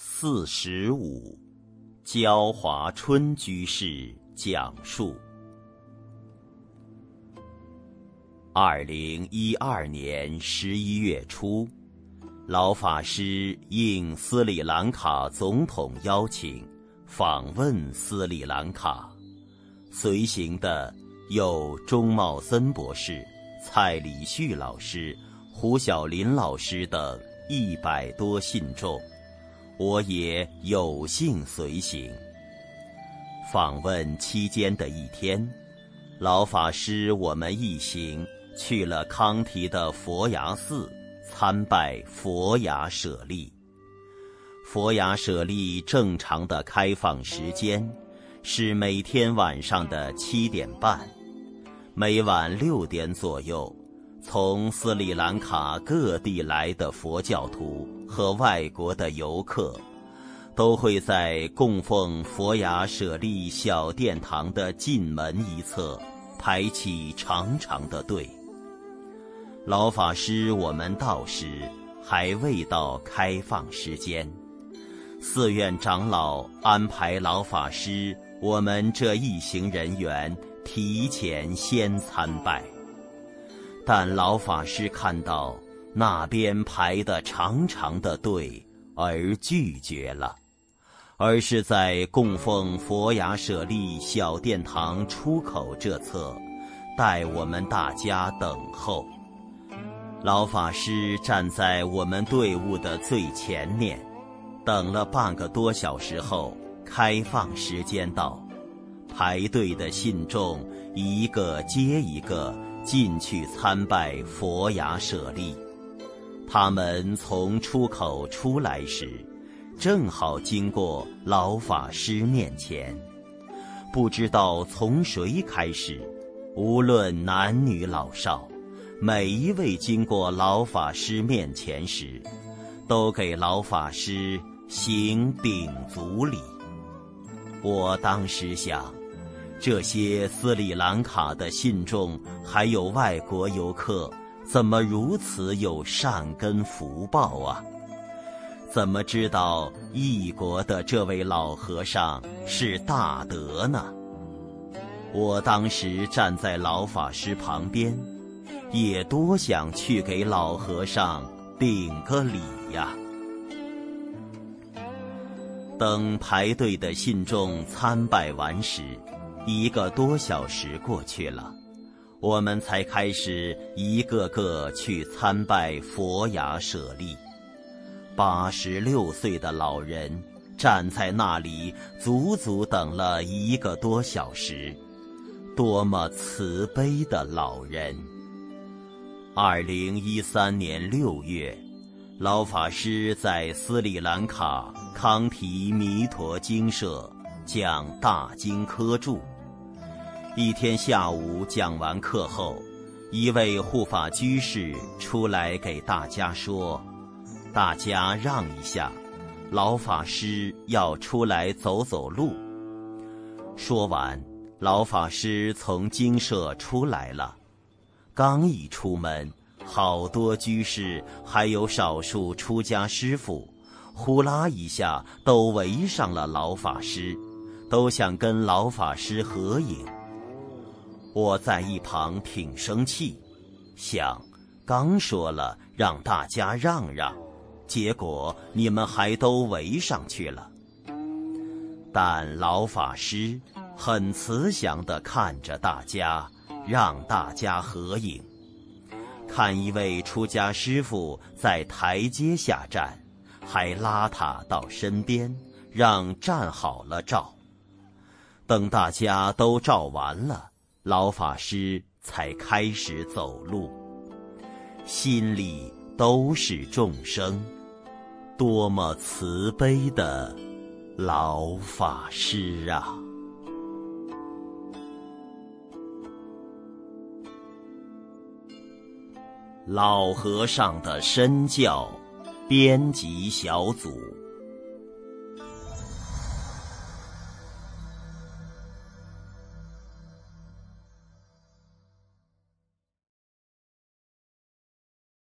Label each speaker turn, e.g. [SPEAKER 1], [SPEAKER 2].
[SPEAKER 1] 四十五，焦华春居士讲述。二零一二年十一月初，老法师应斯里兰卡总统邀请，访问斯里兰卡。随行的有钟茂森博士、蔡礼旭老师、胡小林老师等一百多信众。我也有幸随行。访问期间的一天，老法师我们一行去了康提的佛牙寺参拜佛牙舍利。佛牙舍利正常的开放时间是每天晚上的七点半，每晚六点左右，从斯里兰卡各地来的佛教徒。和外国的游客，都会在供奉佛牙舍利小殿堂的进门一侧排起长长的队。老法师我们到时还未到开放时间，寺院长老安排老法师我们这一行人员提前先参拜，但老法师看到。那边排的长长的队，而拒绝了，而是在供奉佛牙舍利小殿堂出口这侧，待我们大家等候。老法师站在我们队伍的最前面，等了半个多小时后，开放时间到，排队的信众一个接一个进去参拜佛牙舍利。他们从出口出来时，正好经过老法师面前。不知道从谁开始，无论男女老少，每一位经过老法师面前时，都给老法师行顶足礼。我当时想，这些斯里兰卡的信众，还有外国游客。怎么如此有善根福报啊？怎么知道异国的这位老和尚是大德呢？我当时站在老法师旁边，也多想去给老和尚顶个礼呀。等排队的信众参拜完时，一个多小时过去了。我们才开始一个个去参拜佛牙舍利。八十六岁的老人站在那里，足足等了一个多小时，多么慈悲的老人！二零一三年六月，老法师在斯里兰卡康提弥陀精舍讲大经科注。一天下午讲完课后，一位护法居士出来给大家说：“大家让一下，老法师要出来走走路。”说完，老法师从精舍出来了。刚一出门，好多居士还有少数出家师傅，呼啦一下都围上了老法师，都想跟老法师合影。我在一旁挺生气，想，刚说了让大家让让，结果你们还都围上去了。但老法师很慈祥地看着大家，让大家合影。看一位出家师傅在台阶下站，还拉他到身边，让站好了照。等大家都照完了。老法师才开始走路，心里都是众生，多么慈悲的老法师啊！老和尚的身教，编辑小组。